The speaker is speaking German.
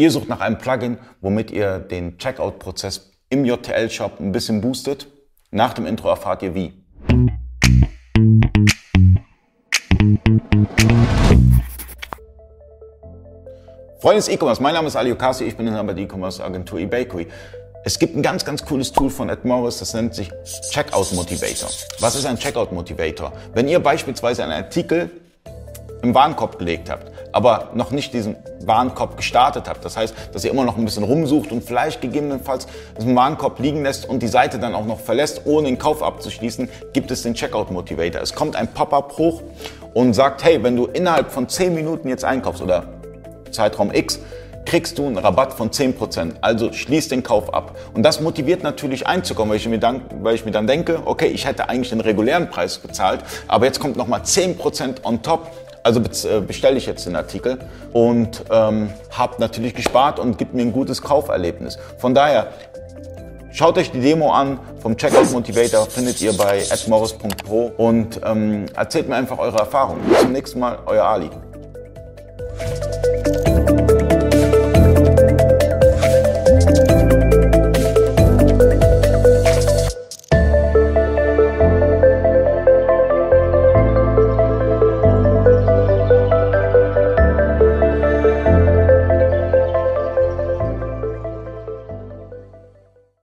Ihr sucht nach einem Plugin, womit ihr den Checkout-Prozess im JTL-Shop ein bisschen boostet. Nach dem Intro erfahrt ihr wie. Freunde des E-Commerce, mein Name ist Ali Okasi, ich bin Inhaber der E-Commerce Agentur eBakery. Es gibt ein ganz, ganz cooles Tool von Ed Morris, das nennt sich Checkout Motivator. Was ist ein Checkout Motivator? Wenn ihr beispielsweise einen Artikel im Warenkorb gelegt habt, aber noch nicht diesen Warenkorb gestartet habt. Das heißt, dass ihr immer noch ein bisschen rumsucht und vielleicht gegebenenfalls diesen Warenkorb liegen lässt und die Seite dann auch noch verlässt, ohne den Kauf abzuschließen, gibt es den Checkout Motivator. Es kommt ein Pop-up hoch und sagt, hey, wenn du innerhalb von 10 Minuten jetzt einkaufst oder Zeitraum X, kriegst du einen Rabatt von 10%. Also schließ den Kauf ab. Und das motiviert natürlich einzukommen, weil ich mir dann, weil ich mir dann denke, okay, ich hätte eigentlich den regulären Preis bezahlt, aber jetzt kommt nochmal 10% on top. Also äh, bestelle ich jetzt den Artikel und ähm, habe natürlich gespart und gibt mir ein gutes Kauferlebnis. Von daher, schaut euch die Demo an vom Checkout Motivator, findet ihr bei admorris.pro und ähm, erzählt mir einfach eure Erfahrungen. Bis zum nächsten Mal, euer Ali.